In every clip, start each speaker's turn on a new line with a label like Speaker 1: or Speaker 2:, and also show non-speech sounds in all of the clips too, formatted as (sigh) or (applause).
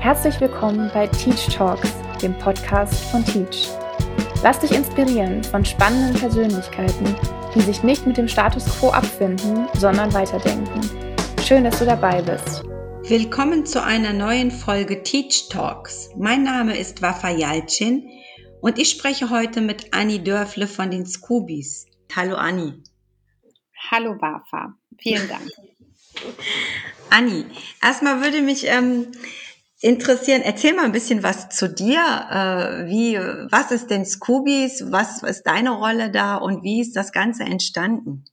Speaker 1: Herzlich willkommen bei Teach Talks, dem Podcast von Teach. Lass dich inspirieren von spannenden Persönlichkeiten, die sich nicht mit dem Status quo abfinden, sondern weiterdenken. Schön, dass du dabei bist.
Speaker 2: Willkommen zu einer neuen Folge Teach Talks. Mein Name ist Wafa Yalcin und ich spreche heute mit Anni Dörfle von den Scoobies. Hallo Anni.
Speaker 3: Hallo Wafa, vielen Dank. (laughs)
Speaker 2: Anni, erstmal würde mich ähm, interessieren. Erzähl mal ein bisschen was zu dir. Äh, wie, was ist denn Scoobies? Was ist deine Rolle da und wie ist das Ganze entstanden?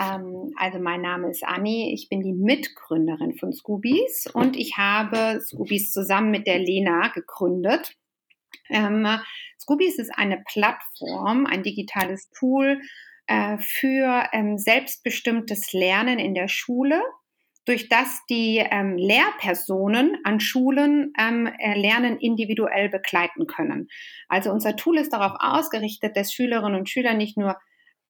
Speaker 3: Ähm, also mein Name ist Anni, ich bin die Mitgründerin von Scoobies und ich habe Scoobies zusammen mit der Lena gegründet. Ähm, Scoobies ist eine Plattform, ein digitales Tool äh, für ähm, selbstbestimmtes Lernen in der Schule durch das die ähm, Lehrpersonen an Schulen ähm, äh, Lernen individuell begleiten können. Also unser Tool ist darauf ausgerichtet, dass Schülerinnen und Schüler nicht nur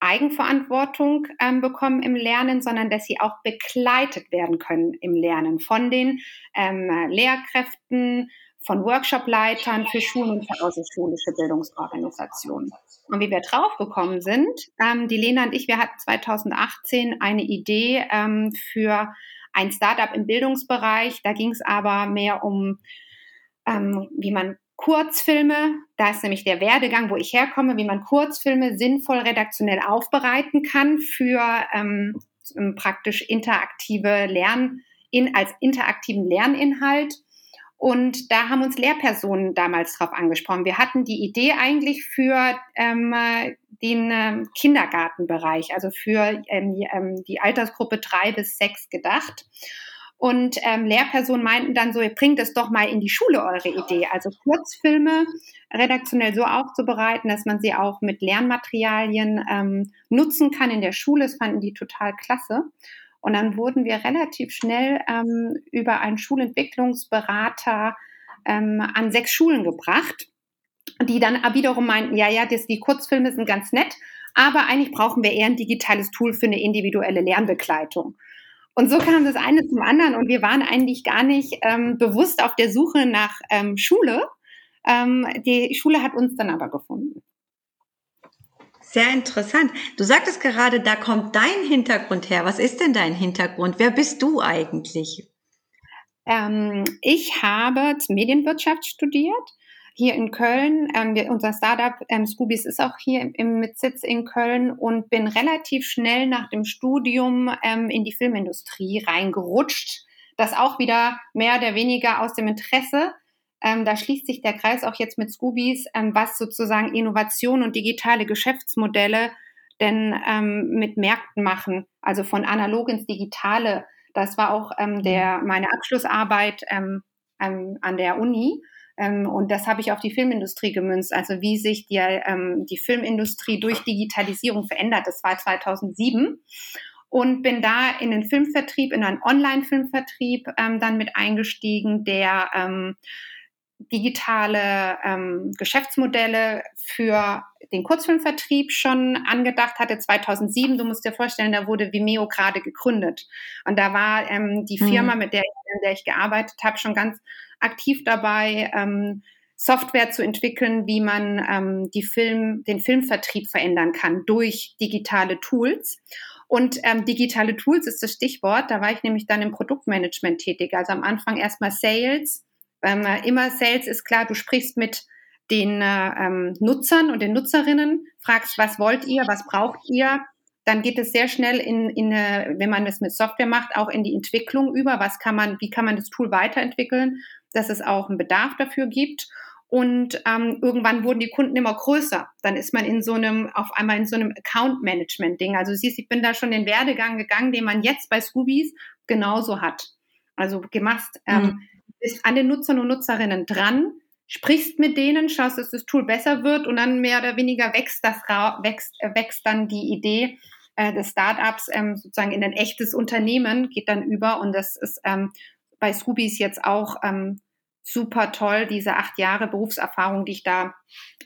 Speaker 3: Eigenverantwortung ähm, bekommen im Lernen, sondern dass sie auch begleitet werden können im Lernen von den ähm, Lehrkräften, von Workshopleitern für Schulen und für außerschulische Bildungsorganisationen. Und wie wir draufgekommen sind, ähm, die Lena und ich, wir hatten 2018 eine Idee ähm, für ein Startup im Bildungsbereich. Da ging es aber mehr um, ähm, wie man Kurzfilme, da ist nämlich der Werdegang, wo ich herkomme, wie man Kurzfilme sinnvoll redaktionell aufbereiten kann für ähm, praktisch interaktive Lern, in, als interaktiven Lerninhalt. Und da haben uns Lehrpersonen damals drauf angesprochen. Wir hatten die Idee eigentlich für ähm, den ähm, Kindergartenbereich, also für ähm, die, ähm, Altersgruppe drei bis sechs gedacht. Und ähm, Lehrpersonen meinten dann so, ihr bringt es doch mal in die Schule, eure Idee. Also Kurzfilme redaktionell so aufzubereiten, dass man sie auch mit Lernmaterialien ähm, nutzen kann in der Schule. Das fanden die total klasse. Und dann wurden wir relativ schnell ähm, über einen Schulentwicklungsberater ähm, an sechs Schulen gebracht, die dann wiederum meinten, ja, ja, das, die Kurzfilme sind ganz nett, aber eigentlich brauchen wir eher ein digitales Tool für eine individuelle Lernbegleitung. Und so kam das eine zum anderen und wir waren eigentlich gar nicht ähm, bewusst auf der Suche nach ähm, Schule. Ähm, die Schule hat uns dann aber gefunden.
Speaker 2: Sehr interessant. Du sagtest gerade, da kommt dein Hintergrund her. Was ist denn dein Hintergrund? Wer bist du eigentlich?
Speaker 3: Ähm, ich habe Medienwirtschaft studiert hier in Köln. Ähm, wir, unser Startup ähm, Scoobies ist auch hier im, mit Sitz in Köln und bin relativ schnell nach dem Studium ähm, in die Filmindustrie reingerutscht. Das auch wieder mehr oder weniger aus dem Interesse ähm, da schließt sich der Kreis auch jetzt mit Scoobies, ähm, was sozusagen Innovation und digitale Geschäftsmodelle denn ähm, mit Märkten machen, also von analog ins Digitale. Das war auch ähm, der, mhm. meine Abschlussarbeit ähm, ähm, an der Uni. Und das habe ich auf die Filmindustrie gemünzt, also wie sich die, die Filmindustrie durch Digitalisierung verändert. Das war 2007 und bin da in den Filmvertrieb, in einen Online-Filmvertrieb ähm, dann mit eingestiegen, der ähm, digitale ähm, Geschäftsmodelle für den Kurzfilmvertrieb schon angedacht hatte. 2007, du musst dir vorstellen, da wurde Vimeo gerade gegründet. Und da war ähm, die mhm. Firma, mit der ich, der ich gearbeitet habe, schon ganz aktiv dabei, ähm, Software zu entwickeln, wie man ähm, die Film, den Filmvertrieb verändern kann durch digitale Tools. Und ähm, digitale Tools ist das Stichwort. Da war ich nämlich dann im Produktmanagement tätig. Also am Anfang erstmal Sales, ähm, immer Sales ist klar, du sprichst mit den äh, ähm, Nutzern und den Nutzerinnen, fragst, was wollt ihr, was braucht ihr, dann geht es sehr schnell in, in eine, wenn man das mit Software macht, auch in die Entwicklung über. Was kann man, wie kann man das Tool weiterentwickeln, dass es auch einen Bedarf dafür gibt. Und ähm, irgendwann wurden die Kunden immer größer. Dann ist man in so einem, auf einmal in so einem Account-Management-Ding. Also siehst, ich bin da schon den Werdegang gegangen, den man jetzt bei Scoobies genauso hat. Also gemacht, ähm, mhm bist an den Nutzern und Nutzerinnen dran, sprichst mit denen, schaust, dass das Tool besser wird und dann mehr oder weniger wächst, das, wächst, äh, wächst dann die Idee äh, des Startups ähm, sozusagen in ein echtes Unternehmen, geht dann über und das ist ähm, bei Scoobies jetzt auch ähm, super toll, diese acht Jahre Berufserfahrung, die ich da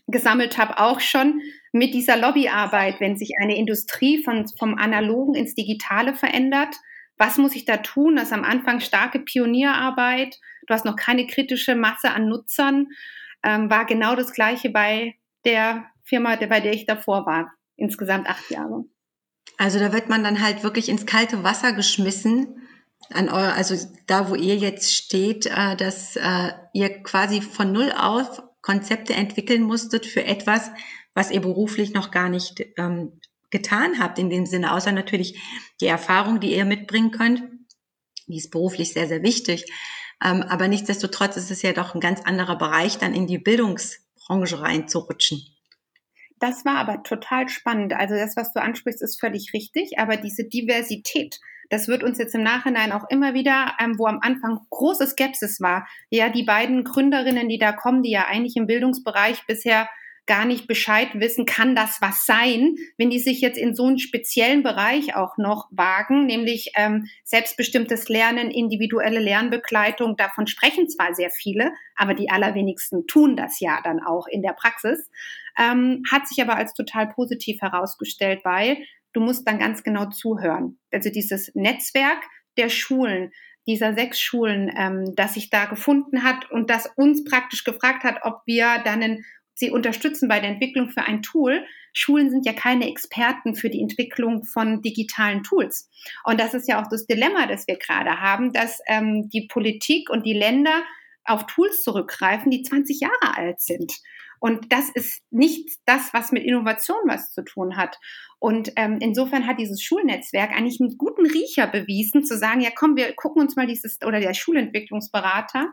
Speaker 3: gesammelt habe, auch schon mit dieser Lobbyarbeit, wenn sich eine Industrie von, vom Analogen ins Digitale verändert, was muss ich da tun? Das ist am Anfang starke Pionierarbeit. Du hast noch keine kritische Masse an Nutzern. Ähm, war genau das Gleiche bei der Firma, bei der ich davor war. Insgesamt acht Jahre.
Speaker 2: Also da wird man dann halt wirklich ins kalte Wasser geschmissen an eure, also da, wo ihr jetzt steht, äh, dass äh, ihr quasi von null auf Konzepte entwickeln musstet für etwas, was ihr beruflich noch gar nicht ähm, getan habt in dem Sinne, außer natürlich die Erfahrung, die ihr mitbringen könnt. Die ist beruflich sehr, sehr wichtig. Ähm, aber nichtsdestotrotz ist es ja doch ein ganz anderer Bereich, dann in die Bildungsbranche reinzurutschen.
Speaker 3: Das war aber total spannend. Also das, was du ansprichst, ist völlig richtig. Aber diese Diversität, das wird uns jetzt im Nachhinein auch immer wieder, ähm, wo am Anfang große Skepsis war. Ja, die beiden Gründerinnen, die da kommen, die ja eigentlich im Bildungsbereich bisher gar nicht Bescheid wissen, kann das was sein, wenn die sich jetzt in so einen speziellen Bereich auch noch wagen, nämlich ähm, selbstbestimmtes Lernen, individuelle Lernbegleitung. Davon sprechen zwar sehr viele, aber die allerwenigsten tun das ja dann auch in der Praxis. Ähm, hat sich aber als total positiv herausgestellt, weil du musst dann ganz genau zuhören. Also dieses Netzwerk der Schulen, dieser sechs Schulen, ähm, das sich da gefunden hat und das uns praktisch gefragt hat, ob wir dann einen sie unterstützen bei der Entwicklung für ein Tool. Schulen sind ja keine Experten für die Entwicklung von digitalen Tools. Und das ist ja auch das Dilemma, das wir gerade haben, dass ähm, die Politik und die Länder auf Tools zurückgreifen, die 20 Jahre alt sind. Und das ist nicht das, was mit Innovation was zu tun hat. Und ähm, insofern hat dieses Schulnetzwerk eigentlich einen guten Riecher bewiesen, zu sagen, ja komm, wir gucken uns mal dieses, oder der Schulentwicklungsberater,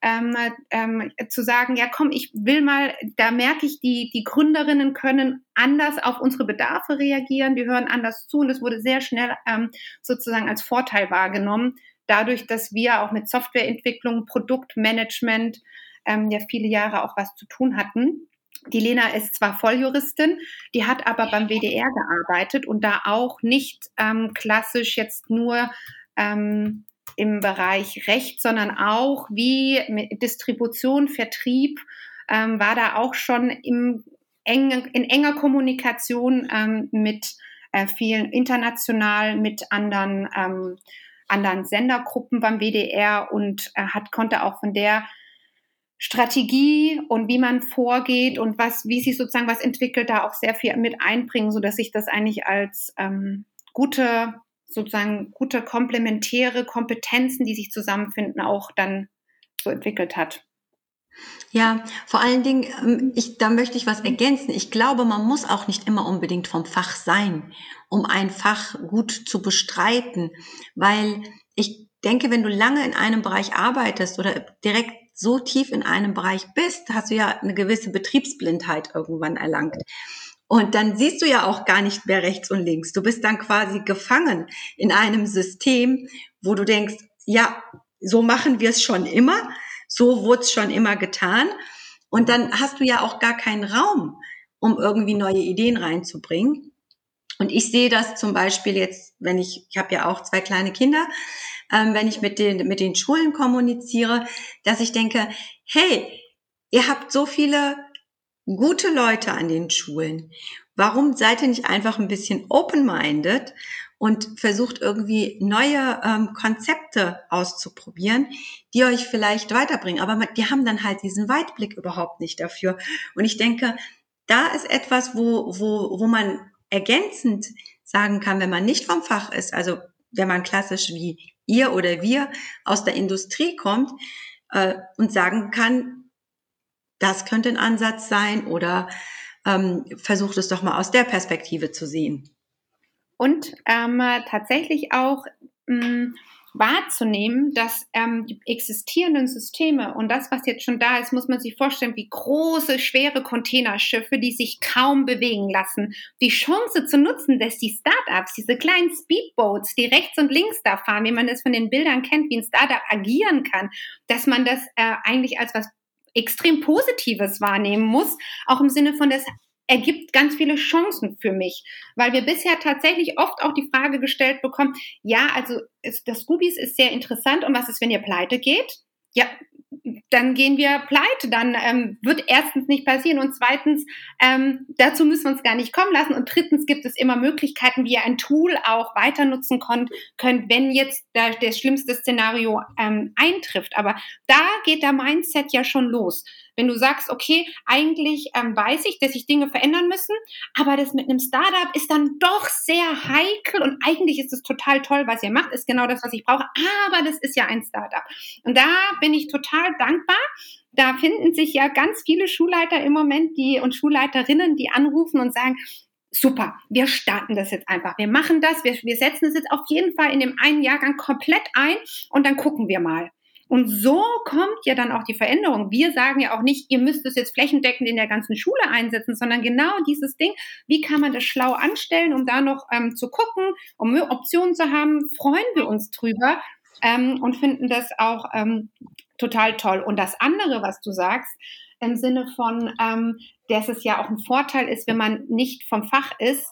Speaker 3: ähm, ähm, zu sagen, ja komm, ich will mal, da merke ich, die, die Gründerinnen können anders auf unsere Bedarfe reagieren, die hören anders zu und es wurde sehr schnell ähm, sozusagen als Vorteil wahrgenommen, dadurch, dass wir auch mit Softwareentwicklung, Produktmanagement ähm, ja viele Jahre auch was zu tun hatten. Die Lena ist zwar Volljuristin, die hat aber beim WDR gearbeitet und da auch nicht ähm, klassisch jetzt nur ähm, im Bereich Recht, sondern auch wie Distribution, Vertrieb, ähm, war da auch schon im eng, in enger Kommunikation ähm, mit äh, vielen international, mit anderen, ähm, anderen Sendergruppen beim WDR und äh, hat, konnte auch von der Strategie und wie man vorgeht und was, wie sich sozusagen was entwickelt, da auch sehr viel mit einbringen, so dass ich das eigentlich als ähm, gute, sozusagen gute komplementäre Kompetenzen, die sich zusammenfinden, auch dann so entwickelt hat.
Speaker 2: Ja, vor allen Dingen, ähm, ich, da möchte ich was ergänzen. Ich glaube, man muss auch nicht immer unbedingt vom Fach sein, um ein Fach gut zu bestreiten, weil ich denke, wenn du lange in einem Bereich arbeitest oder direkt so tief in einem Bereich bist, hast du ja eine gewisse Betriebsblindheit irgendwann erlangt. Und dann siehst du ja auch gar nicht mehr rechts und links. Du bist dann quasi gefangen in einem System, wo du denkst, ja, so machen wir es schon immer, so wurde es schon immer getan. Und dann hast du ja auch gar keinen Raum, um irgendwie neue Ideen reinzubringen. Und ich sehe das zum Beispiel jetzt, wenn ich, ich habe ja auch zwei kleine Kinder, ähm, wenn ich mit den, mit den Schulen kommuniziere, dass ich denke, hey, ihr habt so viele gute Leute an den Schulen. Warum seid ihr nicht einfach ein bisschen open-minded und versucht irgendwie neue ähm, Konzepte auszuprobieren, die euch vielleicht weiterbringen? Aber die haben dann halt diesen Weitblick überhaupt nicht dafür. Und ich denke, da ist etwas, wo, wo, wo man ergänzend sagen kann, wenn man nicht vom Fach ist, also wenn man klassisch wie ihr oder wir aus der Industrie kommt äh, und sagen kann, das könnte ein Ansatz sein oder ähm, versucht es doch mal aus der Perspektive zu sehen.
Speaker 3: Und ähm, tatsächlich auch mh, mm, wahrzunehmen, dass ähm, die existierenden Systeme und das, was jetzt schon da ist, muss man sich vorstellen, wie große, schwere Containerschiffe, die sich kaum bewegen lassen, die Chance zu nutzen, dass die Startups, diese kleinen Speedboats, die rechts und links da fahren, wie man es von den Bildern kennt, wie ein Startup agieren kann, dass man das äh, eigentlich als was extrem Positives wahrnehmen muss, auch im Sinne von, das ergibt ganz viele Chancen für mich, weil wir bisher tatsächlich oft auch die Frage gestellt bekommen, ja, also ist, das Scoobies ist sehr interessant und was ist, wenn ihr pleite geht? Ja, dann gehen wir pleite, dann ähm, wird erstens nicht passieren und zweitens, ähm, dazu müssen wir uns gar nicht kommen lassen und drittens gibt es immer Möglichkeiten, wie ihr ein Tool auch weiter nutzen könnt, könnt wenn jetzt der, das schlimmste Szenario ähm, eintrifft. Aber da geht der Mindset ja schon los. Wenn du sagst, okay, eigentlich ähm, weiß ich, dass sich Dinge verändern müssen, aber das mit einem Startup ist dann doch sehr heikel und eigentlich ist es total toll, was ihr macht, ist genau das, was ich brauche, aber das ist ja ein Startup. Und da bin ich total dankbar. Da finden sich ja ganz viele Schulleiter im Moment, die und Schulleiterinnen, die anrufen und sagen, super, wir starten das jetzt einfach. Wir machen das, wir, wir setzen es jetzt auf jeden Fall in dem einen Jahrgang komplett ein und dann gucken wir mal. Und so kommt ja dann auch die Veränderung. Wir sagen ja auch nicht, ihr müsst es jetzt flächendeckend in der ganzen Schule einsetzen, sondern genau dieses Ding, wie kann man das schlau anstellen, um da noch ähm, zu gucken, um Optionen zu haben, freuen wir uns drüber ähm, und finden das auch ähm, total toll. Und das andere, was du sagst, im Sinne von, ähm, dass es ja auch ein Vorteil ist, wenn man nicht vom Fach ist,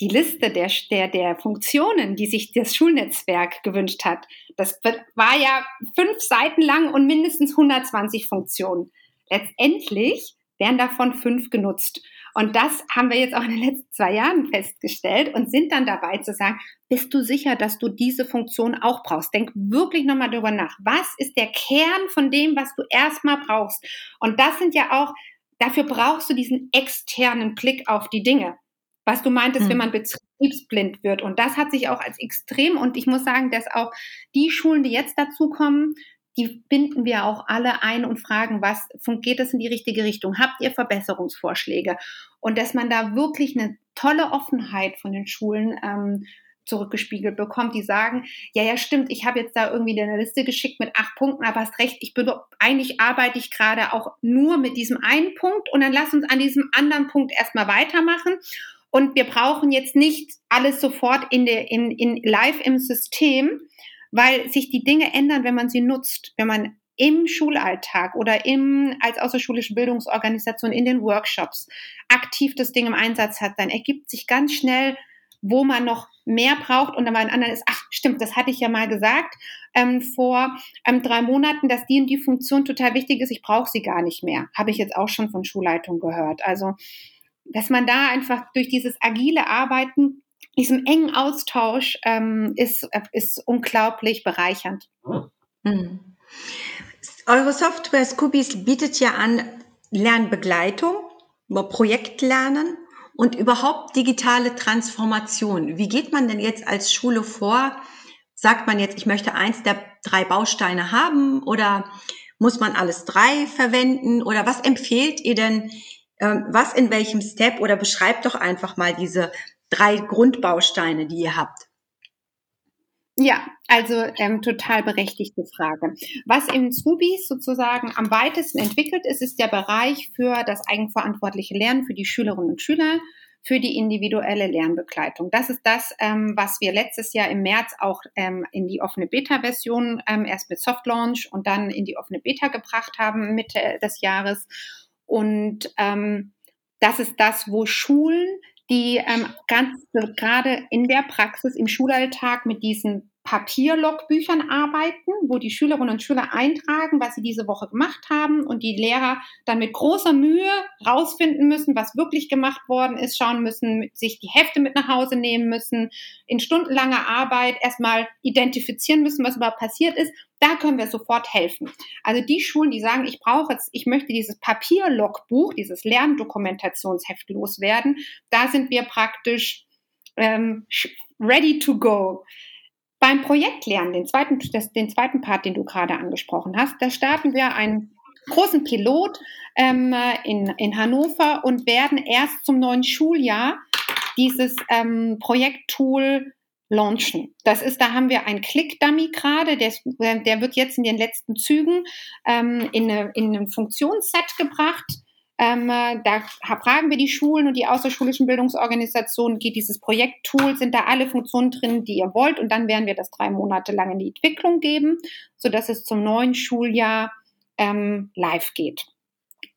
Speaker 3: die Liste der, der, der Funktionen, die sich das Schulnetzwerk gewünscht hat, das war ja fünf Seiten lang und mindestens 120 Funktionen. Letztendlich werden davon fünf genutzt. Und das haben wir jetzt auch in den letzten zwei Jahren festgestellt und sind dann dabei zu sagen, bist du sicher, dass du diese Funktion auch brauchst? Denk wirklich nochmal darüber nach. Was ist der Kern von dem, was du erstmal brauchst? Und das sind ja auch, dafür brauchst du diesen externen Blick auf die Dinge was du meintest, hm. wenn man betriebsblind wird. Und das hat sich auch als extrem, und ich muss sagen, dass auch die Schulen, die jetzt dazukommen, die binden wir auch alle ein und fragen, was geht das in die richtige Richtung? Habt ihr Verbesserungsvorschläge? Und dass man da wirklich eine tolle Offenheit von den Schulen ähm, zurückgespiegelt bekommt, die sagen, ja, ja, stimmt, ich habe jetzt da irgendwie eine Liste geschickt mit acht Punkten, aber hast recht, ich bin eigentlich arbeite ich gerade auch nur mit diesem einen Punkt und dann lass uns an diesem anderen Punkt erstmal weitermachen und wir brauchen jetzt nicht alles sofort in der, in, in live im System, weil sich die Dinge ändern, wenn man sie nutzt, wenn man im Schulalltag oder im, als außerschulische Bildungsorganisation in den Workshops aktiv das Ding im Einsatz hat, dann ergibt sich ganz schnell, wo man noch mehr braucht und dann bei den anderen ist, ach stimmt, das hatte ich ja mal gesagt ähm, vor ähm, drei Monaten, dass die und die Funktion total wichtig ist, ich brauche sie gar nicht mehr. Habe ich jetzt auch schon von Schulleitung gehört. Also dass man da einfach durch dieses agile Arbeiten, diesem engen Austausch ähm, ist, ist unglaublich bereichernd.
Speaker 2: Mhm. Eure Software Scoobies bietet ja an Lernbegleitung, Projektlernen und überhaupt digitale Transformation. Wie geht man denn jetzt als Schule vor? Sagt man jetzt, ich möchte eins der drei Bausteine haben oder muss man alles drei verwenden oder was empfehlt ihr denn was in welchem Step oder beschreibt doch einfach mal diese drei Grundbausteine, die ihr habt.
Speaker 3: Ja, also ähm, total berechtigte Frage. Was in Zubis sozusagen am weitesten entwickelt ist, ist der Bereich für das eigenverantwortliche Lernen für die Schülerinnen und Schüler, für die individuelle Lernbegleitung. Das ist das, ähm, was wir letztes Jahr im März auch ähm, in die offene Beta-Version ähm, erst mit Soft Launch und dann in die offene Beta gebracht haben Mitte des Jahres. Und ähm, das ist das, wo Schulen, die ähm, ganz gerade in der Praxis im Schulalltag mit diesen Papierlogbüchern arbeiten, wo die Schülerinnen und Schüler eintragen, was sie diese Woche gemacht haben und die Lehrer dann mit großer Mühe rausfinden müssen, was wirklich gemacht worden ist, schauen müssen, sich die Hefte mit nach Hause nehmen müssen, in stundenlanger Arbeit erstmal identifizieren müssen, was überhaupt passiert ist. Da können wir sofort helfen. Also die Schulen, die sagen, ich brauche jetzt, ich möchte dieses Papierlogbuch, dieses Lerndokumentationsheft loswerden, da sind wir praktisch ähm, ready to go. Beim Projektlernen, den zweiten, das, den zweiten Part, den du gerade angesprochen hast, da starten wir einen großen Pilot ähm, in, in Hannover und werden erst zum neuen Schuljahr dieses ähm, Projekttool launchen. Das ist, da haben wir einen Click-Dummy gerade, der, der, wird jetzt in den letzten Zügen ähm, in, eine, in ein Funktionsset gebracht. Ähm, da fragen wir die Schulen und die außerschulischen Bildungsorganisationen, geht dieses Projekttool, sind da alle Funktionen drin, die ihr wollt und dann werden wir das drei Monate lang in die Entwicklung geben, sodass es zum neuen Schuljahr ähm, live geht.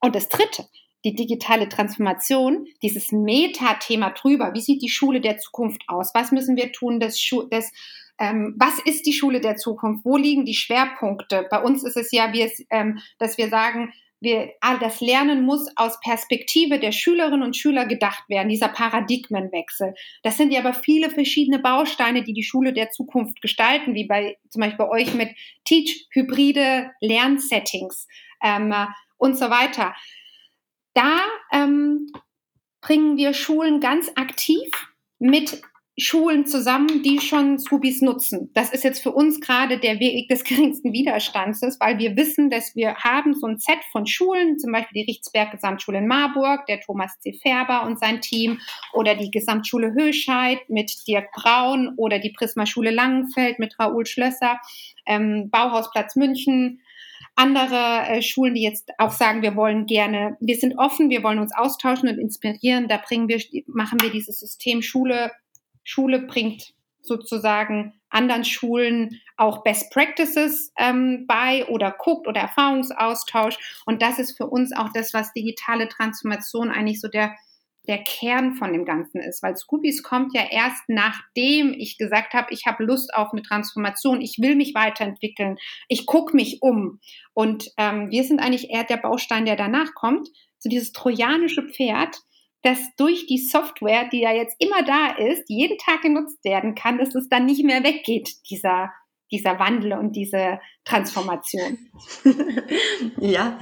Speaker 3: Und das Dritte, die digitale Transformation, dieses Metathema drüber, wie sieht die Schule der Zukunft aus, was müssen wir tun, dass, dass ähm, was ist die Schule der Zukunft? Wo liegen die Schwerpunkte? Bei uns ist es ja, wir, ähm, dass wir sagen, wir, das Lernen muss aus Perspektive der Schülerinnen und Schüler gedacht werden, dieser Paradigmenwechsel. Das sind ja aber viele verschiedene Bausteine, die die Schule der Zukunft gestalten, wie bei zum Beispiel bei euch mit Teach, hybride Lernsettings ähm, und so weiter. Da ähm, bringen wir Schulen ganz aktiv mit Schulen zusammen, die schon Scoobies nutzen. Das ist jetzt für uns gerade der Weg des (laughs) geringsten Widerstands, weil wir wissen, dass wir haben so ein Set von Schulen, zum Beispiel die Richtsberg Gesamtschule in Marburg, der Thomas C. Färber und sein Team oder die Gesamtschule Höscheid mit Dirk Braun oder die Prisma-Schule Langenfeld mit Raoul Schlösser, ähm, Bauhausplatz München, andere äh, Schulen, die jetzt auch sagen, wir wollen gerne, wir sind offen, wir wollen uns austauschen und inspirieren. Da bringen wir, machen wir dieses System Schule Schule bringt sozusagen anderen Schulen auch Best Practices ähm, bei oder guckt oder Erfahrungsaustausch. Und das ist für uns auch das, was digitale Transformation eigentlich so der, der Kern von dem Ganzen ist. Weil Scoobies kommt ja erst nachdem ich gesagt habe, ich habe Lust auf eine Transformation, ich will mich weiterentwickeln, ich gucke mich um. Und ähm, wir sind eigentlich eher der Baustein, der danach kommt. So dieses trojanische Pferd, dass durch die Software, die ja jetzt immer da ist, jeden Tag genutzt werden kann, dass es dann nicht mehr weggeht, dieser, dieser Wandel und diese Transformation. (laughs)
Speaker 2: ja,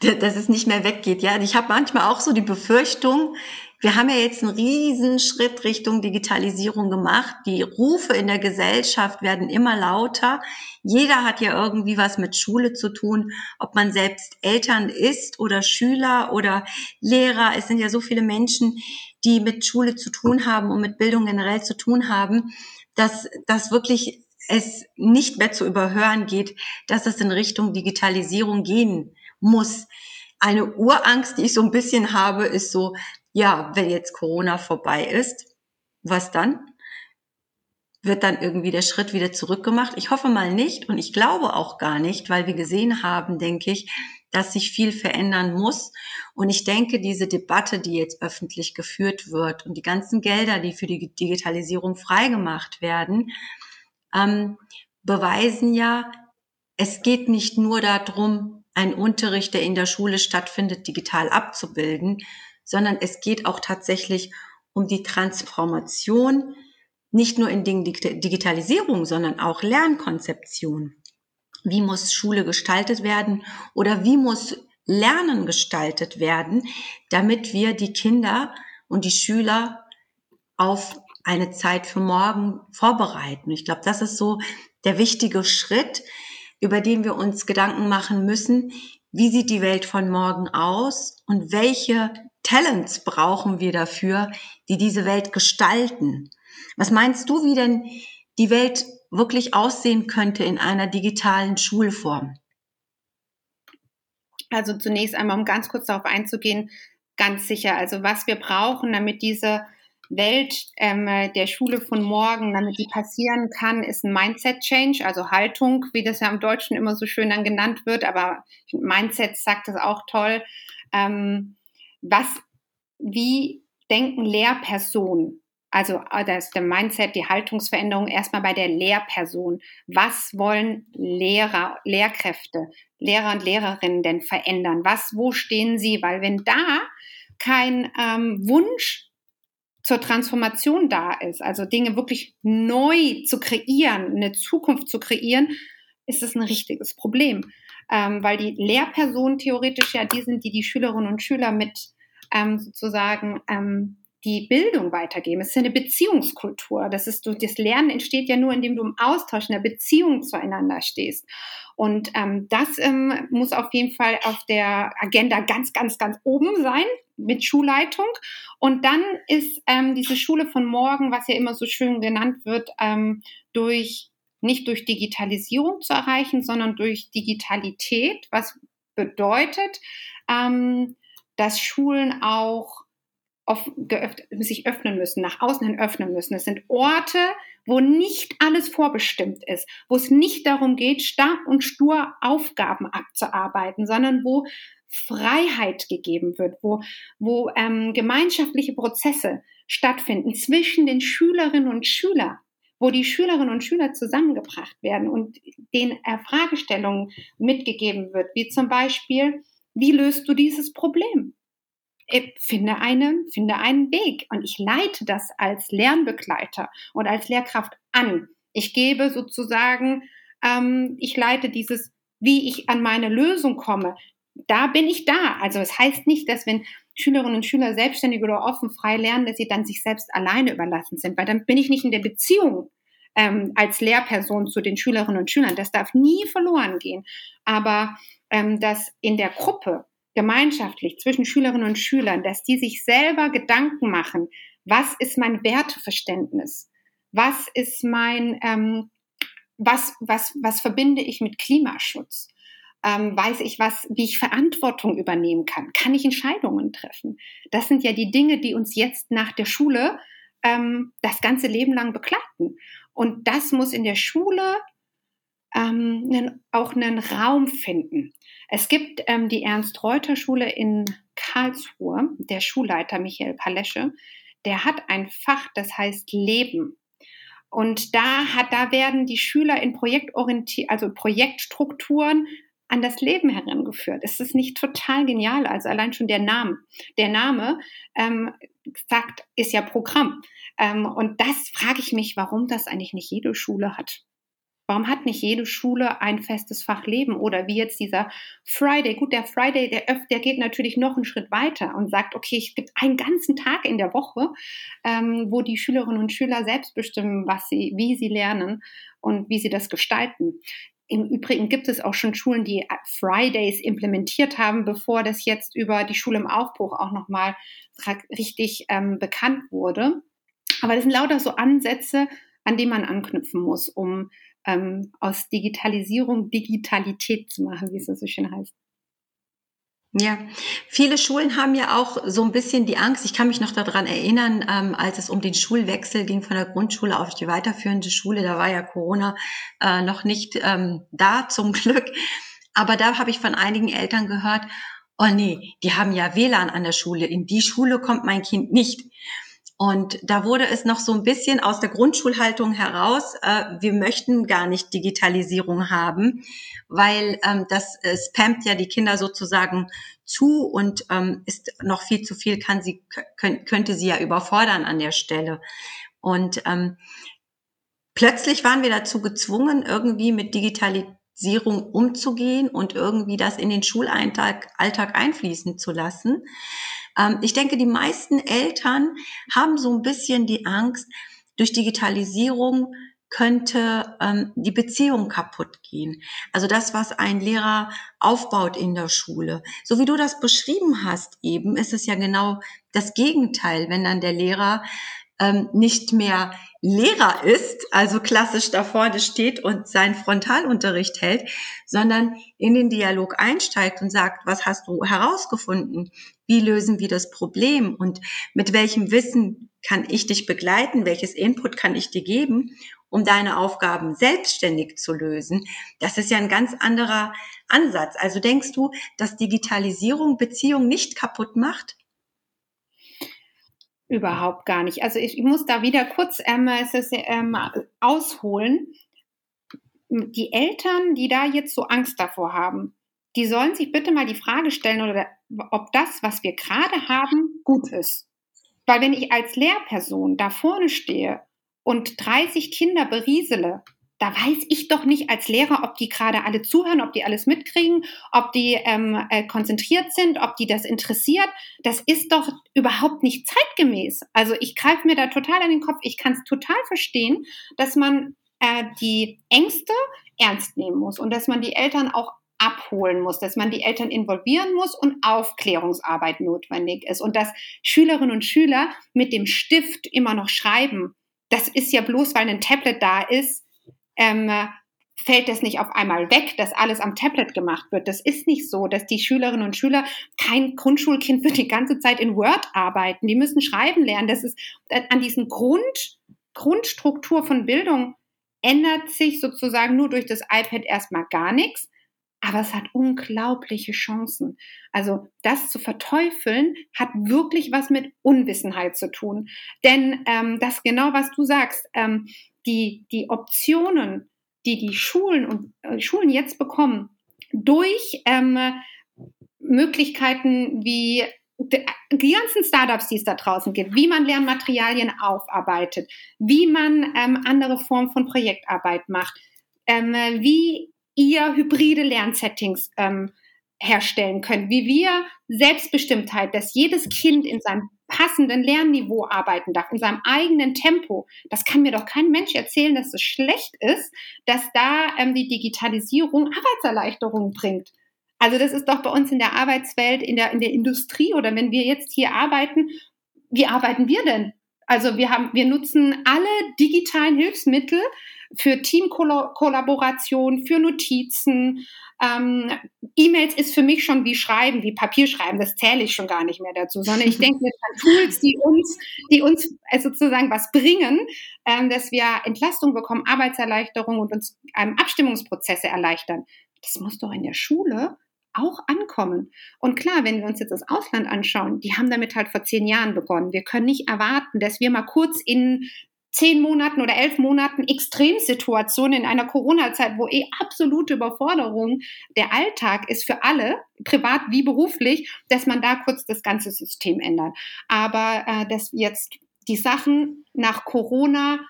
Speaker 2: dass es nicht mehr weggeht. Ja, ich habe manchmal auch so die Befürchtung, wir haben ja jetzt einen riesen Schritt Richtung Digitalisierung gemacht. Die Rufe in der Gesellschaft werden immer lauter. Jeder hat ja irgendwie was mit Schule zu tun, ob man selbst Eltern ist oder Schüler oder Lehrer. Es sind ja so viele Menschen, die mit Schule zu tun haben und mit Bildung generell zu tun haben, dass das wirklich es nicht mehr zu überhören geht, dass es in Richtung Digitalisierung gehen muss. Eine Urangst, die ich so ein bisschen habe, ist so, ja, wenn jetzt Corona vorbei ist, was dann? Wird dann irgendwie der Schritt wieder zurückgemacht? Ich hoffe mal nicht und ich glaube auch gar nicht, weil wir gesehen haben, denke ich, dass sich viel verändern muss. Und ich denke, diese Debatte, die jetzt öffentlich geführt wird und die ganzen Gelder, die für die Digitalisierung freigemacht werden, ähm, beweisen ja, es geht nicht nur darum, einen Unterricht, der in der Schule stattfindet, digital abzubilden, sondern es geht auch tatsächlich um die Transformation, nicht nur in Dingen Digitalisierung, sondern auch Lernkonzeption. Wie muss Schule gestaltet werden oder wie muss Lernen gestaltet werden, damit wir die Kinder und die Schüler auf eine Zeit für morgen vorbereiten. Ich glaube, das ist so der wichtige Schritt, über den wir uns Gedanken machen müssen. Wie sieht die Welt von morgen aus und welche Talents brauchen wir dafür, die diese Welt gestalten. Was meinst du, wie denn die Welt wirklich aussehen könnte in einer digitalen Schulform?
Speaker 3: Also zunächst einmal, um ganz kurz darauf einzugehen, ganz sicher. Also was wir brauchen, damit diese Welt ähm, der Schule von morgen, damit die passieren kann, ist ein Mindset-Change, also Haltung, wie das ja im Deutschen immer so schön dann genannt wird, aber Mindset sagt das auch toll. Ähm, was, wie denken Lehrpersonen? Also äh, da ist der Mindset, die Haltungsveränderung erstmal bei der Lehrperson. Was wollen Lehrer, Lehrkräfte, Lehrer und Lehrerinnen denn verändern? Was, wo stehen sie? Weil wenn da kein ähm, Wunsch zur Transformation da ist, also Dinge wirklich neu zu kreieren, eine Zukunft zu kreieren, ist es ein richtiges Problem. Ähm, weil die Lehrpersonen theoretisch ja die sind, die die Schülerinnen und Schüler mit ähm, sozusagen ähm, die Bildung weitergeben. Es ist eine Beziehungskultur. Das ist, das Lernen entsteht ja nur, indem du im Austausch, in der Beziehung zueinander stehst. Und ähm, das ähm, muss auf jeden Fall auf der Agenda ganz, ganz, ganz oben sein mit Schulleitung. Und dann ist ähm, diese Schule von morgen, was ja immer so schön genannt wird, ähm, durch nicht durch Digitalisierung zu erreichen, sondern durch Digitalität, was bedeutet, ähm, dass Schulen auch auf, sich öffnen müssen, nach außen hin öffnen müssen. Es sind Orte, wo nicht alles vorbestimmt ist, wo es nicht darum geht, starr und stur Aufgaben abzuarbeiten, sondern wo Freiheit gegeben wird, wo, wo ähm, gemeinschaftliche Prozesse stattfinden zwischen den Schülerinnen und Schülern wo die Schülerinnen und Schüler zusammengebracht werden und den Fragestellungen mitgegeben wird, wie zum Beispiel, wie löst du dieses Problem? Äh, finde einen, finde einen Weg. Und ich leite das als Lernbegleiter und als Lehrkraft an. Ich gebe sozusagen, ähm, ich leite dieses, wie ich an meine Lösung komme. Da bin ich da. Also es das heißt nicht, dass wenn Schülerinnen und Schüler selbstständig oder offen frei lernen, dass sie dann sich selbst alleine überlassen sind, weil dann bin ich nicht in der Beziehung ähm, als Lehrperson zu den Schülerinnen und Schülern. Das darf nie verloren gehen. Aber ähm, dass in der Gruppe gemeinschaftlich zwischen Schülerinnen und Schülern, dass die sich selber Gedanken machen, was ist mein Werteverständnis? Was ist mein, ähm, was, was, was verbinde ich mit Klimaschutz? Ähm, weiß ich was, wie ich Verantwortung übernehmen kann? Kann ich Entscheidungen treffen? Das sind ja die Dinge, die uns jetzt nach der Schule ähm, das ganze Leben lang begleiten. Und das muss in der Schule ähm, auch einen Raum finden. Es gibt ähm, die Ernst-Reuter-Schule in Karlsruhe, der Schulleiter Michael Palesche, der hat ein Fach, das heißt Leben. Und da hat, da werden die Schüler in Projektorientier, also Projektstrukturen an das Leben herangeführt. Ist das nicht total genial? Also allein schon der Name. Der Name ähm, sagt, ist ja Programm. Ähm, und das frage ich mich, warum das eigentlich nicht jede Schule hat. Warum hat nicht jede Schule ein festes Fach Leben? Oder wie jetzt dieser Friday. Gut, der Friday, der, der geht natürlich noch einen Schritt weiter und sagt, okay, es gibt einen ganzen Tag in der Woche, ähm, wo die Schülerinnen und Schüler selbst bestimmen, was sie, wie sie lernen und wie sie das gestalten. Im Übrigen gibt es auch schon Schulen, die Fridays implementiert haben, bevor das jetzt über die Schule im Aufbruch auch nochmal richtig ähm, bekannt wurde. Aber das sind lauter so Ansätze, an die man anknüpfen muss, um ähm, aus Digitalisierung Digitalität zu machen, wie es so schön heißt.
Speaker 2: Ja, viele Schulen haben ja auch so ein bisschen die Angst. Ich kann mich noch daran erinnern, ähm, als es um den Schulwechsel ging von der Grundschule auf die weiterführende Schule. Da war ja Corona äh, noch nicht ähm, da, zum (laughs) Glück. Aber da habe ich von einigen Eltern gehört, oh nee, die haben ja WLAN an der Schule. In die Schule kommt mein Kind nicht. Und da wurde es noch so ein bisschen aus der Grundschulhaltung heraus, äh, wir möchten gar nicht Digitalisierung haben, weil ähm, das äh, spammt ja die Kinder sozusagen zu und ähm, ist noch viel zu viel, kann sie, könnt, könnte sie ja überfordern an der Stelle. Und ähm, plötzlich waren wir dazu gezwungen, irgendwie mit Digitalisierung umzugehen und irgendwie das in den Schulalltag Alltag einfließen zu lassen. Ähm, ich denke, die meisten Eltern haben so ein bisschen die Angst, durch Digitalisierung könnte ähm, die Beziehung kaputt gehen. Also das, was ein Lehrer aufbaut in der Schule. So wie du das beschrieben hast eben, ist es ja genau das Gegenteil, wenn dann der Lehrer ähm, nicht mehr Lehrer ist, also klassisch da vorne steht und seinen Frontalunterricht hält, sondern in den Dialog einsteigt und sagt, was hast du herausgefunden? Wie lösen wir das Problem? Und mit welchem Wissen kann ich dich begleiten? Welches Input kann ich dir geben, um deine Aufgaben selbstständig zu lösen? Das ist ja ein ganz anderer Ansatz. Also denkst du, dass Digitalisierung Beziehungen nicht kaputt macht?
Speaker 3: Überhaupt gar nicht. Also ich, ich muss da wieder kurz ähm, es ähm, ausholen. Die Eltern, die da jetzt so Angst davor haben, die sollen sich bitte mal die Frage stellen, oder ob das, was wir gerade haben, gut ist. Weil wenn ich als Lehrperson da vorne stehe und 30 Kinder beriesele, da weiß ich doch nicht als Lehrer, ob die gerade alle zuhören, ob die alles mitkriegen, ob die ähm, äh, konzentriert sind, ob die das interessiert. Das ist doch überhaupt nicht zeitgemäß. Also ich greife mir da total an den Kopf. Ich kann es total verstehen, dass man äh, die Ängste ernst nehmen muss und dass man die Eltern auch abholen muss, dass man die Eltern involvieren muss und Aufklärungsarbeit notwendig ist und dass Schülerinnen und Schüler mit dem Stift immer noch schreiben. Das ist ja bloß, weil ein Tablet da ist, ähm, fällt das nicht auf einmal weg, dass alles am Tablet gemacht wird. Das ist nicht so, dass die Schülerinnen und Schüler, kein Grundschulkind wird die ganze Zeit in Word arbeiten. Die müssen schreiben lernen. Das ist äh, an diesen Grund, Grundstruktur von Bildung ändert sich sozusagen nur durch das iPad erstmal gar nichts. Aber es hat unglaubliche Chancen. Also das zu verteufeln hat wirklich was mit Unwissenheit zu tun. Denn ähm, das genau, was du sagst, ähm, die, die Optionen, die die Schulen und äh, Schulen jetzt bekommen, durch ähm, Möglichkeiten wie die ganzen Startups, die es da draußen gibt, wie man Lernmaterialien aufarbeitet, wie man ähm, andere Formen von Projektarbeit macht, ähm, wie ihr hybride Lernsettings ähm, herstellen könnt, wie wir Selbstbestimmtheit, dass jedes Kind in seinem passenden Lernniveau arbeiten darf, in seinem eigenen Tempo. Das kann mir doch kein Mensch erzählen, dass es schlecht ist, dass da ähm, die Digitalisierung Arbeitserleichterungen bringt. Also das ist doch bei uns in der Arbeitswelt, in der, in der Industrie oder wenn wir jetzt hier arbeiten, wie arbeiten wir denn? Also wir haben, wir nutzen alle digitalen Hilfsmittel für Teamkollaboration, für Notizen. Ähm, E-Mails ist für mich schon wie Schreiben, wie Papierschreiben. Das zähle ich schon gar nicht mehr dazu, sondern ich (laughs) denke jetzt an Tools, die uns, die uns äh, sozusagen was bringen, ähm, dass wir Entlastung bekommen, Arbeitserleichterung und uns ähm, Abstimmungsprozesse erleichtern. Das muss doch in der Schule auch ankommen. Und klar, wenn wir uns jetzt das Ausland anschauen, die haben damit halt vor zehn Jahren begonnen. Wir können nicht erwarten, dass wir mal kurz in zehn Monaten oder elf Monaten Extremsituationen in einer Corona-Zeit, wo eh absolute Überforderung der Alltag ist für alle, privat wie beruflich, dass man da kurz das ganze System ändert. Aber äh, dass jetzt die Sachen nach Corona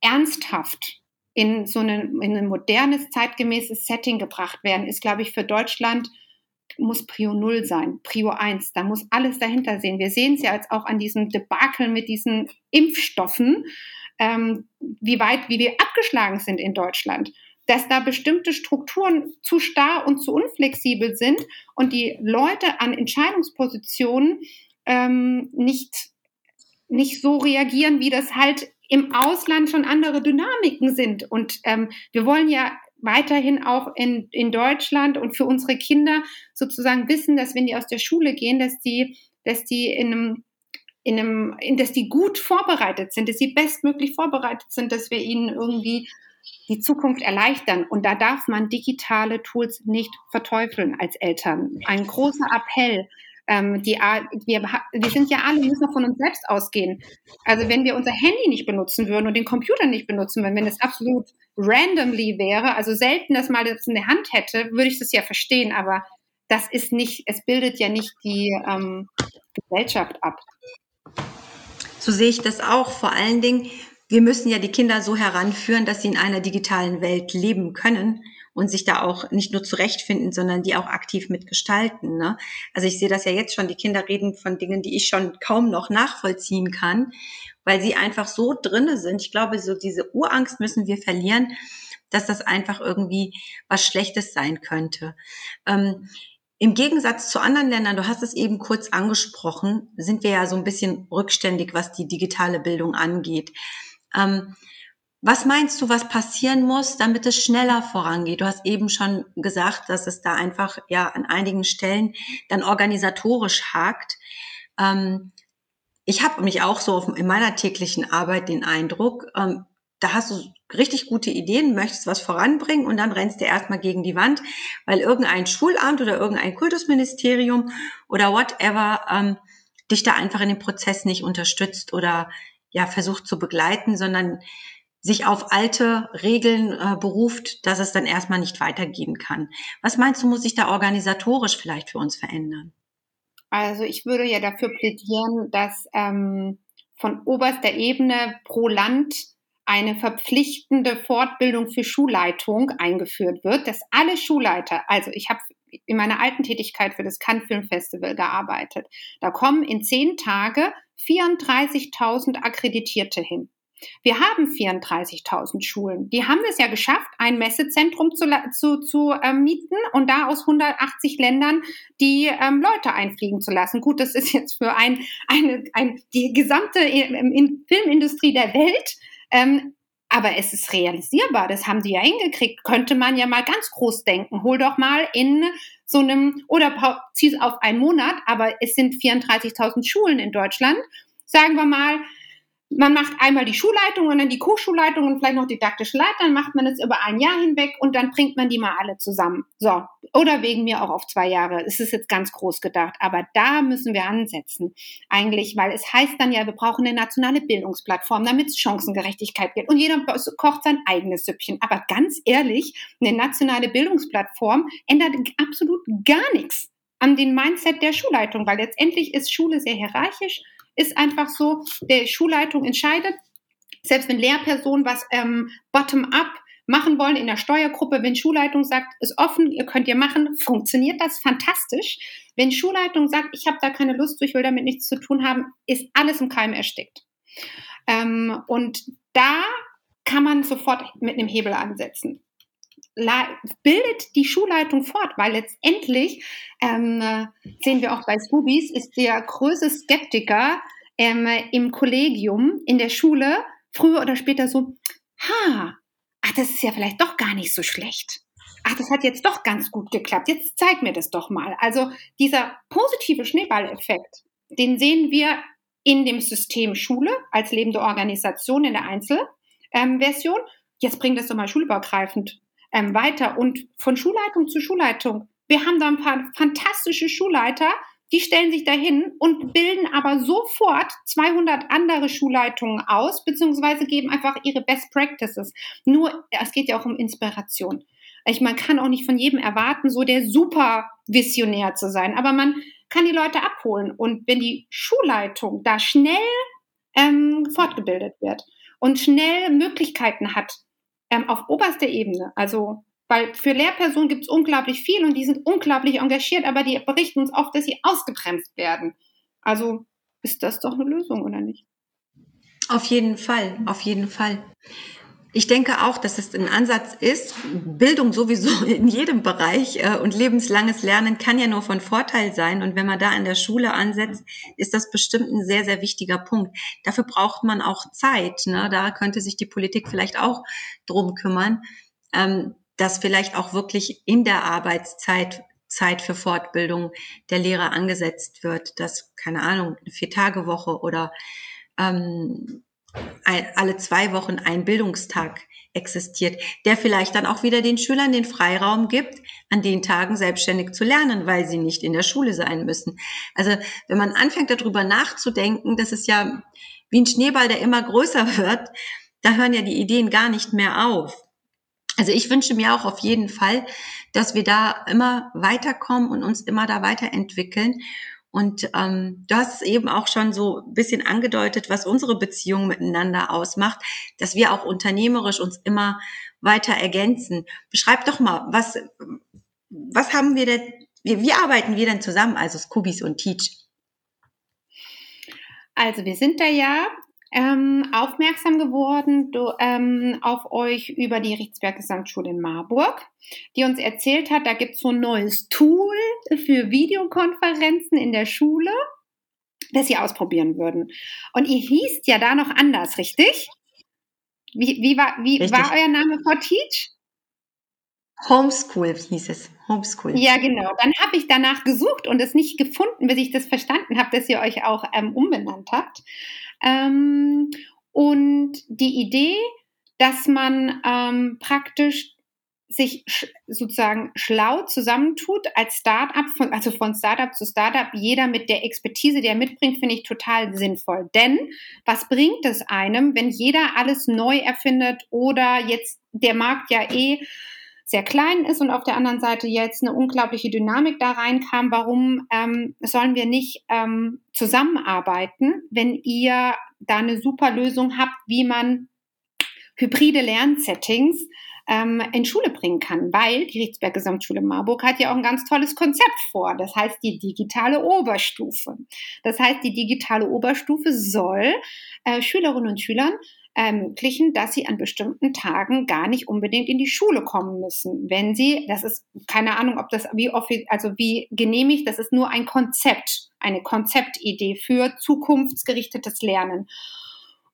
Speaker 3: ernsthaft in so eine, in ein modernes, zeitgemäßes Setting gebracht werden, ist, glaube ich, für Deutschland muss Prio Null sein, Prio eins. Da muss alles dahinter sehen. Wir sehen es ja jetzt auch an diesem Debakel mit diesen Impfstoffen, ähm, wie weit, wie wir abgeschlagen sind in Deutschland. Dass da bestimmte Strukturen zu starr und zu unflexibel sind und die Leute an Entscheidungspositionen ähm, nicht, nicht so reagieren, wie das halt im Ausland schon andere Dynamiken sind. Und ähm, wir wollen ja weiterhin auch in, in Deutschland und für unsere Kinder sozusagen wissen, dass wenn die aus der Schule gehen, dass die, dass die in einem in einem, in, dass die gut vorbereitet sind, dass sie bestmöglich vorbereitet sind, dass wir ihnen irgendwie die Zukunft erleichtern. Und da darf man digitale Tools nicht verteufeln als Eltern. Ein großer Appell ähm, die, wir, wir sind ja alle, müssen von uns selbst ausgehen. Also wenn wir unser Handy nicht benutzen würden und den Computer nicht benutzen würden, wenn es absolut randomly wäre, also selten, dass mal das in der Hand hätte, würde ich das ja verstehen, aber das ist nicht, es bildet ja nicht die ähm, Gesellschaft ab.
Speaker 2: So sehe ich das auch. Vor allen Dingen, wir müssen ja die Kinder so heranführen, dass sie in einer digitalen Welt leben können und sich da auch nicht nur zurechtfinden, sondern die auch aktiv mitgestalten. Ne? Also ich sehe das ja jetzt schon, die Kinder reden von Dingen, die ich schon kaum noch nachvollziehen kann, weil sie einfach so drinne sind. Ich glaube, so diese Urangst müssen wir verlieren, dass das einfach irgendwie was Schlechtes sein könnte. Ähm, im Gegensatz zu anderen Ländern, du hast es eben kurz angesprochen, sind wir ja so ein bisschen rückständig, was die digitale Bildung angeht. Ähm, was meinst du, was passieren muss, damit es schneller vorangeht? Du hast eben schon gesagt, dass es da einfach ja an einigen Stellen dann organisatorisch hakt. Ähm, ich habe mich auch so in meiner täglichen Arbeit den Eindruck, ähm, da hast du richtig gute Ideen, möchtest was voranbringen und dann rennst du erstmal gegen die Wand, weil irgendein Schulamt oder irgendein Kultusministerium oder whatever ähm, dich da einfach in dem Prozess nicht unterstützt oder ja versucht zu begleiten, sondern sich auf alte Regeln äh, beruft, dass es dann erstmal nicht weitergehen kann. Was meinst du, muss sich da organisatorisch vielleicht für uns verändern?
Speaker 3: Also ich würde ja dafür plädieren, dass ähm, von oberster Ebene pro Land eine verpflichtende Fortbildung für Schulleitung eingeführt wird, dass alle Schulleiter, also ich habe in meiner alten Tätigkeit für das Cannes Film Festival gearbeitet, da kommen in zehn Tage 34.000 Akkreditierte hin. Wir haben 34.000 Schulen. Die haben es ja geschafft, ein Messezentrum zu, zu, zu ähm, mieten und da aus 180 Ländern die ähm, Leute einfliegen zu lassen. Gut, das ist jetzt für ein, eine, ein, die gesamte ähm, in Filmindustrie der Welt. Ähm, aber es ist realisierbar, das haben die ja hingekriegt. Könnte man ja mal ganz groß denken. Hol doch mal in so einem, oder zieh es auf einen Monat, aber es sind 34.000 Schulen in Deutschland. Sagen wir mal, man macht einmal die Schulleitung und dann die Co-Schulleitung und vielleicht noch didaktische Leiter, dann macht man es über ein Jahr hinweg und dann bringt man die mal alle zusammen. So. Oder wegen mir auch auf zwei Jahre. Es ist jetzt ganz groß gedacht. Aber da müssen wir ansetzen. Eigentlich, weil es heißt dann ja, wir brauchen eine nationale Bildungsplattform, damit es Chancengerechtigkeit gibt. Und jeder kocht sein eigenes Süppchen. Aber ganz ehrlich, eine nationale Bildungsplattform ändert absolut gar nichts an den Mindset der Schulleitung, weil letztendlich ist Schule sehr hierarchisch ist einfach so, der Schulleitung entscheidet, selbst wenn Lehrpersonen was ähm, bottom-up machen wollen in der Steuergruppe, wenn Schulleitung sagt, ist offen, ihr könnt ihr machen, funktioniert das fantastisch. Wenn Schulleitung sagt, ich habe da keine Lust, ich will damit nichts zu tun haben, ist alles im Keim erstickt. Ähm, und da kann man sofort mit einem Hebel ansetzen. Bildet die Schulleitung fort, weil letztendlich ähm, sehen wir auch bei Scoobies, ist der größte Skeptiker ähm, im Kollegium, in der Schule, früher oder später so, ha, ach, das ist ja vielleicht doch gar nicht so schlecht. Ach, das hat jetzt doch ganz gut geklappt. Jetzt zeig mir das doch mal. Also dieser positive Schneeballeffekt, den sehen wir in dem System Schule als lebende Organisation in der Einzelversion. Ähm, jetzt bringt das doch mal schulübergreifend ähm, weiter und von Schulleitung zu Schulleitung. Wir haben da ein paar fantastische Schulleiter, die stellen sich dahin und bilden aber sofort 200 andere Schulleitungen aus, beziehungsweise geben einfach ihre Best Practices. Nur, es geht ja auch um Inspiration. Ich, man kann auch nicht von jedem erwarten, so der super Visionär zu sein, aber man kann die Leute abholen. Und wenn die Schulleitung da schnell ähm, fortgebildet wird und schnell Möglichkeiten hat, ähm, auf oberster Ebene. Also, weil für Lehrpersonen gibt es unglaublich viel und die sind unglaublich engagiert, aber die berichten uns oft, dass sie ausgebremst werden. Also ist das doch eine Lösung, oder nicht?
Speaker 2: Auf jeden Fall, auf jeden Fall. Ich denke auch, dass es ein Ansatz ist. Bildung sowieso in jedem Bereich äh, und lebenslanges Lernen kann ja nur von Vorteil sein. Und wenn man da an der Schule ansetzt, ist das bestimmt ein sehr, sehr wichtiger Punkt. Dafür braucht man auch Zeit. Ne? Da könnte sich die Politik vielleicht auch drum kümmern, ähm, dass vielleicht auch wirklich in der Arbeitszeit Zeit für Fortbildung der Lehrer angesetzt wird, dass, keine Ahnung, eine Vier-Tage-Woche oder ähm, alle zwei Wochen ein Bildungstag existiert, der vielleicht dann auch wieder den Schülern den Freiraum gibt, an den Tagen selbstständig zu lernen, weil sie nicht in der Schule sein müssen. Also wenn man anfängt darüber nachzudenken, das ist ja wie ein Schneeball, der immer größer (laughs) wird, da hören ja die Ideen gar nicht mehr auf. Also ich wünsche mir auch auf jeden Fall, dass wir da immer weiterkommen und uns immer da weiterentwickeln und ähm, du hast eben auch schon so ein bisschen angedeutet, was unsere Beziehung miteinander ausmacht, dass wir auch unternehmerisch uns immer weiter ergänzen. Beschreib doch mal, was, was haben wir denn, wie, wie arbeiten wir denn zusammen, also Scoobies und Teach?
Speaker 3: Also wir sind da ja ähm, aufmerksam geworden do, ähm, auf euch über die Richtsberg Gesamtschule in Marburg, die uns erzählt hat, da gibt es so ein neues Tool für Videokonferenzen in der Schule, das sie ausprobieren würden. Und ihr hießt ja da noch anders, richtig? Wie, wie, war, wie richtig. war euer Name vor Teach?
Speaker 2: Homeschool hieß es. Homeschool.
Speaker 3: Ja, genau. Dann habe ich danach gesucht und es nicht gefunden, bis ich das verstanden habe, dass ihr euch auch ähm, umbenannt habt. Ähm, und die Idee, dass man ähm, praktisch sich sch sozusagen schlau zusammentut als Startup, von, also von Startup zu Startup, jeder mit der Expertise, die er mitbringt, finde ich total sinnvoll. Denn was bringt es einem, wenn jeder alles neu erfindet oder jetzt der Markt ja eh sehr klein ist und auf der anderen Seite jetzt eine unglaubliche Dynamik da reinkam, warum ähm, sollen wir nicht ähm, zusammenarbeiten, wenn ihr da eine super Lösung habt, wie man hybride Lernsettings ähm, in Schule bringen kann, weil die Richtsberg Gesamtschule Marburg hat ja auch ein ganz tolles Konzept vor. Das heißt die digitale Oberstufe. Das heißt, die digitale Oberstufe soll äh, Schülerinnen und Schülern ermöglichen, dass sie an bestimmten Tagen gar nicht unbedingt in die Schule kommen müssen. Wenn sie, das ist keine Ahnung, ob das wie also wie genehmigt, das ist nur ein Konzept, eine Konzeptidee für zukunftsgerichtetes Lernen.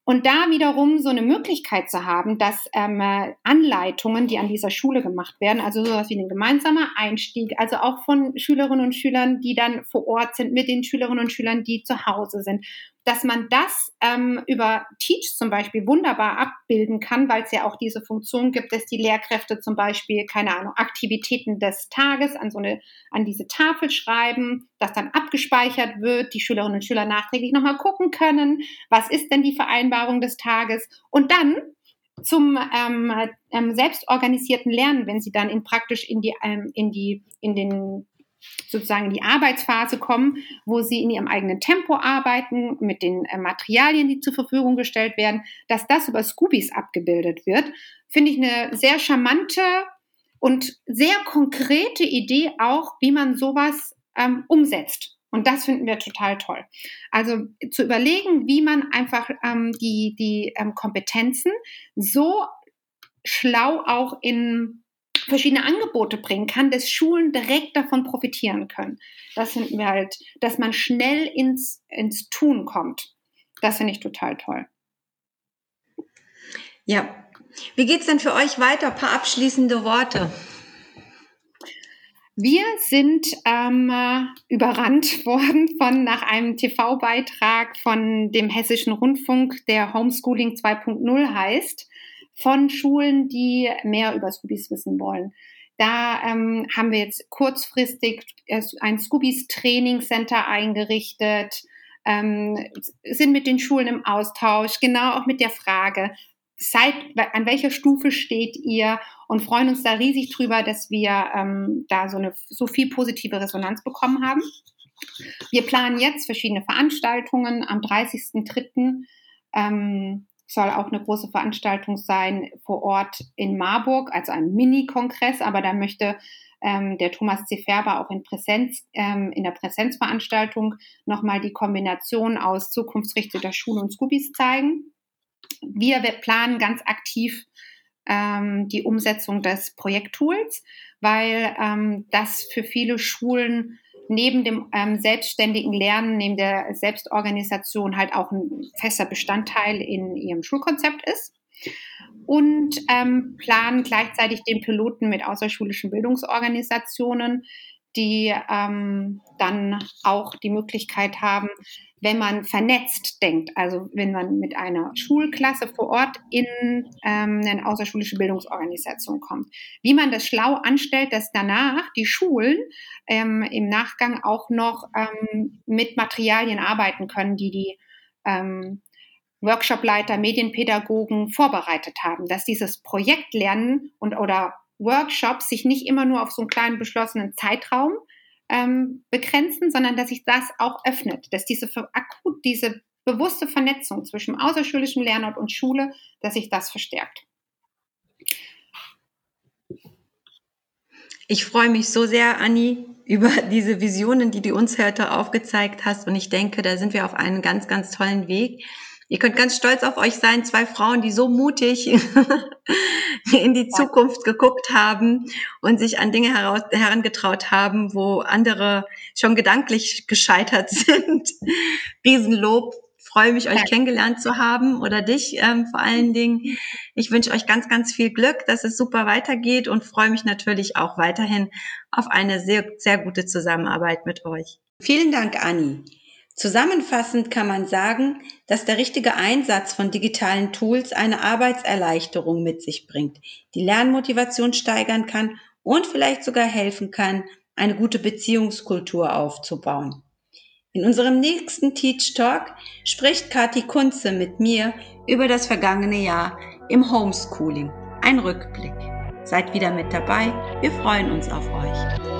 Speaker 3: Und da wiederum so eine Möglichkeit zu haben, dass ähm, Anleitungen, die an dieser Schule gemacht werden, also sowas wie ein gemeinsamer Einstieg, also auch von Schülerinnen und Schülern, die dann vor Ort sind, mit den Schülerinnen und Schülern, die zu Hause sind, dass man das ähm, über Teach zum Beispiel wunderbar abbilden kann, weil es ja auch diese Funktion gibt, dass die Lehrkräfte zum Beispiel, keine Ahnung, Aktivitäten des Tages an so eine, an diese Tafel schreiben, das dann abgespeichert wird, die Schülerinnen und Schüler nachträglich nochmal gucken können, was ist denn die Vereinbarung des Tages? Und dann zum ähm, ähm, selbstorganisierten Lernen, wenn sie dann in praktisch in die, ähm, in die, in den sozusagen in die Arbeitsphase kommen, wo sie in ihrem eigenen Tempo arbeiten, mit den äh, Materialien, die zur Verfügung gestellt werden, dass das über Scoobies abgebildet wird, finde ich eine sehr charmante und sehr konkrete Idee auch, wie man sowas ähm, umsetzt. Und das finden wir total toll. Also zu überlegen, wie man einfach ähm, die, die ähm, Kompetenzen so schlau auch in verschiedene Angebote bringen kann, dass Schulen direkt davon profitieren können. Das finden wir halt, dass man schnell ins, ins Tun kommt. Das finde ich total toll.
Speaker 2: Ja. Wie geht es denn für euch weiter? Ein paar abschließende Worte.
Speaker 3: Wir sind ähm, überrannt (laughs) worden von nach einem TV-Beitrag von dem Hessischen Rundfunk, der Homeschooling 2.0 heißt, von Schulen, die mehr über Scoobies wissen wollen. Da ähm, haben wir jetzt kurzfristig ein Scoobies Training Center eingerichtet, ähm, sind mit den Schulen im Austausch, genau auch mit der Frage, seid, an welcher Stufe steht ihr und freuen uns da riesig drüber, dass wir ähm, da so, eine, so viel positive Resonanz bekommen haben. Wir planen jetzt verschiedene Veranstaltungen. Am 30.03. Ähm, soll auch eine große Veranstaltung sein vor Ort in Marburg, also ein Mini-Kongress, aber da möchte ähm, der Thomas C. Färber auch in Präsenz, ähm, in der Präsenzveranstaltung nochmal die Kombination aus zukunftsrichteter Schule und Scoobies zeigen. Wir planen ganz aktiv ähm, die Umsetzung des Projekttools, weil ähm, das für viele Schulen neben dem ähm, selbstständigen Lernen, neben der Selbstorganisation halt auch ein fester Bestandteil in ihrem Schulkonzept ist. Und ähm, planen gleichzeitig den Piloten mit außerschulischen Bildungsorganisationen, die ähm, dann auch die Möglichkeit haben, wenn man vernetzt denkt, also wenn man mit einer Schulklasse vor Ort in ähm, eine außerschulische Bildungsorganisation kommt, wie man das schlau anstellt, dass danach die Schulen ähm, im Nachgang auch noch ähm, mit Materialien arbeiten können, die die ähm, Workshopleiter, Medienpädagogen vorbereitet haben, dass dieses Projektlernen und oder Workshops sich nicht immer nur auf so einen kleinen beschlossenen Zeitraum ähm, begrenzen, sondern dass sich das auch öffnet, dass diese akut diese bewusste Vernetzung zwischen außerschulischem Lernort und Schule, dass sich das verstärkt.
Speaker 2: Ich freue mich so sehr, Anni, über diese Visionen, die du uns heute aufgezeigt hast. Und ich denke, da sind wir auf einem ganz, ganz tollen Weg. Ihr könnt ganz stolz auf euch sein, zwei Frauen, die so mutig (laughs) in die Zukunft geguckt haben und sich an Dinge heraus, herangetraut haben, wo andere schon gedanklich gescheitert (laughs) sind. Riesenlob. Freue mich, euch kennengelernt zu haben oder dich ähm, vor allen Dingen. Ich wünsche euch ganz, ganz viel Glück, dass es super weitergeht und freue mich natürlich auch weiterhin auf eine sehr, sehr gute Zusammenarbeit mit euch. Vielen Dank, Anni. Zusammenfassend kann man sagen, dass der richtige Einsatz von digitalen Tools eine Arbeitserleichterung mit sich bringt, die Lernmotivation steigern kann und vielleicht sogar helfen kann, eine gute Beziehungskultur aufzubauen. In unserem nächsten Teach Talk spricht Kati Kunze mit mir über das vergangene Jahr im Homeschooling. Ein Rückblick. Seid wieder mit dabei. Wir freuen uns auf euch.